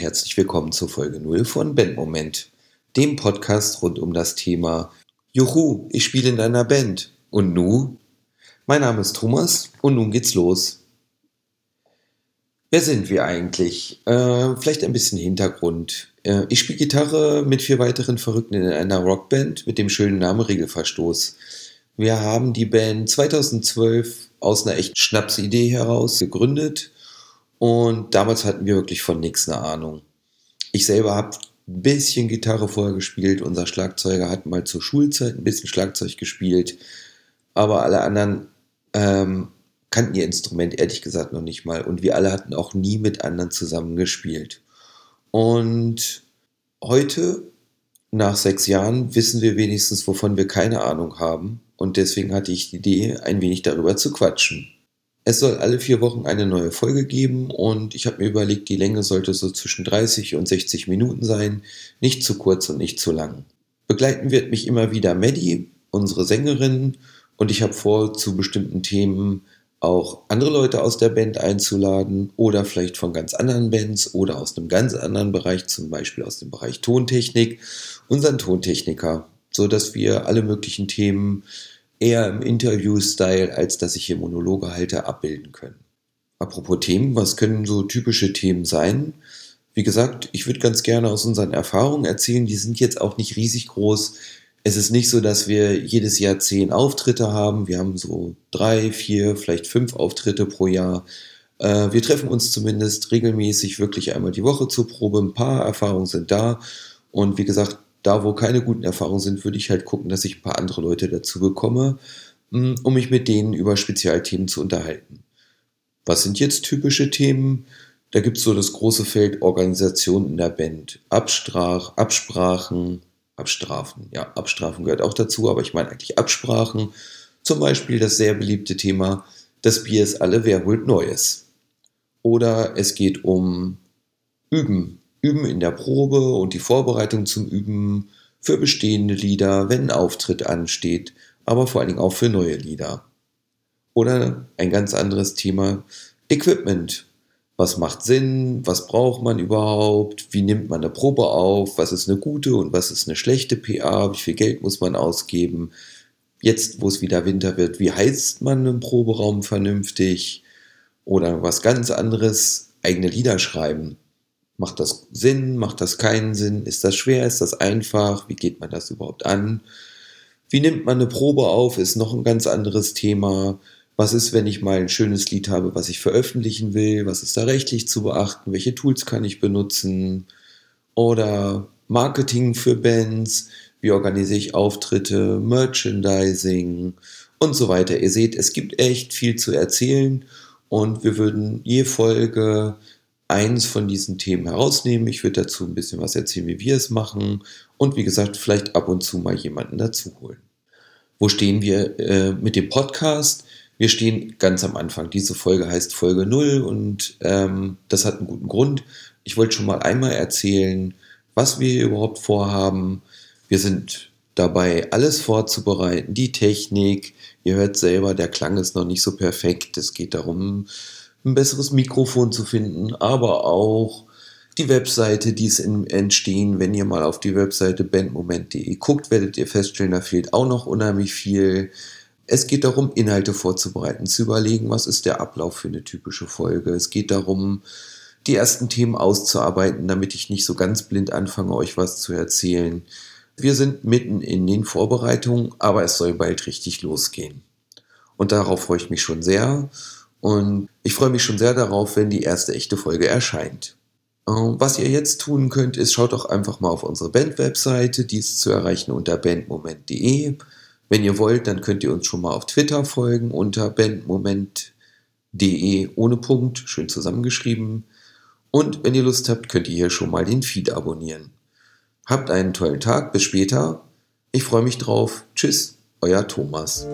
herzlich willkommen zur Folge 0 von Bandmoment, dem Podcast rund um das Thema Juhu, ich spiele in einer Band. Und nu? Mein Name ist Thomas und nun geht's los. Wer sind wir eigentlich? Äh, vielleicht ein bisschen Hintergrund. Äh, ich spiele Gitarre mit vier weiteren Verrückten in einer Rockband mit dem schönen Namen Regelverstoß. Wir haben die Band 2012 aus einer echten Schnapsidee heraus gegründet und damals hatten wir wirklich von nichts eine Ahnung. Ich selber habe ein bisschen Gitarre vorher gespielt. Unser Schlagzeuger hat mal zur Schulzeit ein bisschen Schlagzeug gespielt. Aber alle anderen ähm, kannten ihr Instrument ehrlich gesagt noch nicht mal. Und wir alle hatten auch nie mit anderen zusammen gespielt. Und heute, nach sechs Jahren, wissen wir wenigstens, wovon wir keine Ahnung haben. Und deswegen hatte ich die Idee, ein wenig darüber zu quatschen. Es soll alle vier Wochen eine neue Folge geben und ich habe mir überlegt, die Länge sollte so zwischen 30 und 60 Minuten sein, nicht zu kurz und nicht zu lang. Begleiten wird mich immer wieder Maddie, unsere Sängerin, und ich habe vor, zu bestimmten Themen auch andere Leute aus der Band einzuladen oder vielleicht von ganz anderen Bands oder aus einem ganz anderen Bereich, zum Beispiel aus dem Bereich Tontechnik, unseren Tontechniker, so dass wir alle möglichen Themen eher im Interview-Style, als dass ich hier Monologe halte, abbilden können. Apropos Themen, was können so typische Themen sein? Wie gesagt, ich würde ganz gerne aus unseren Erfahrungen erzählen. Die sind jetzt auch nicht riesig groß. Es ist nicht so, dass wir jedes Jahr zehn Auftritte haben. Wir haben so drei, vier, vielleicht fünf Auftritte pro Jahr. Äh, wir treffen uns zumindest regelmäßig wirklich einmal die Woche zur Probe. Ein paar Erfahrungen sind da. Und wie gesagt, da, wo keine guten Erfahrungen sind, würde ich halt gucken, dass ich ein paar andere Leute dazu bekomme, hm, um mich mit denen über Spezialthemen zu unterhalten. Was sind jetzt typische Themen? Da gibt es so das große Feld Organisation in der Band. Abstrach, Absprachen, Abstrafen. Ja, Abstrafen gehört auch dazu, aber ich meine eigentlich Absprachen. Zum Beispiel das sehr beliebte Thema, das Bier ist alle, wer holt Neues? Oder es geht um Üben, Üben in der Probe und die Vorbereitung zum Üben für bestehende Lieder, wenn ein Auftritt ansteht, aber vor allen Dingen auch für neue Lieder. Oder ein ganz anderes Thema, Equipment. Was macht Sinn? Was braucht man überhaupt? Wie nimmt man eine Probe auf? Was ist eine gute und was ist eine schlechte PA? Wie viel Geld muss man ausgeben? Jetzt, wo es wieder Winter wird, wie heizt man einen Proberaum vernünftig? Oder was ganz anderes, eigene Lieder schreiben. Macht das Sinn? Macht das keinen Sinn? Ist das schwer? Ist das einfach? Wie geht man das überhaupt an? Wie nimmt man eine Probe auf? Ist noch ein ganz anderes Thema. Was ist, wenn ich mal ein schönes Lied habe, was ich veröffentlichen will? Was ist da rechtlich zu beachten? Welche Tools kann ich benutzen? Oder Marketing für Bands? Wie organisiere ich Auftritte? Merchandising? Und so weiter. Ihr seht, es gibt echt viel zu erzählen und wir würden je Folge eins von diesen Themen herausnehmen. Ich würde dazu ein bisschen was erzählen, wie wir es machen und wie gesagt, vielleicht ab und zu mal jemanden dazu holen. Wo stehen wir äh, mit dem Podcast? Wir stehen ganz am Anfang. Diese Folge heißt Folge 0 und ähm, das hat einen guten Grund. Ich wollte schon mal einmal erzählen, was wir überhaupt vorhaben. Wir sind dabei, alles vorzubereiten, die Technik. Ihr hört selber, der Klang ist noch nicht so perfekt. Es geht darum, ein besseres Mikrofon zu finden, aber auch die Webseite, die es entstehen. Wenn ihr mal auf die Webseite bandmoment.de guckt, werdet ihr feststellen, da fehlt auch noch unheimlich viel. Es geht darum, Inhalte vorzubereiten, zu überlegen, was ist der Ablauf für eine typische Folge. Es geht darum, die ersten Themen auszuarbeiten, damit ich nicht so ganz blind anfange, euch was zu erzählen. Wir sind mitten in den Vorbereitungen, aber es soll bald richtig losgehen. Und darauf freue ich mich schon sehr. Und ich freue mich schon sehr darauf, wenn die erste echte Folge erscheint. Ähm, was ihr jetzt tun könnt, ist, schaut doch einfach mal auf unsere Band-Webseite, die ist zu erreichen unter bandmoment.de. Wenn ihr wollt, dann könnt ihr uns schon mal auf Twitter folgen unter bandmoment.de ohne Punkt, schön zusammengeschrieben. Und wenn ihr Lust habt, könnt ihr hier schon mal den Feed abonnieren. Habt einen tollen Tag, bis später. Ich freue mich drauf. Tschüss, euer Thomas.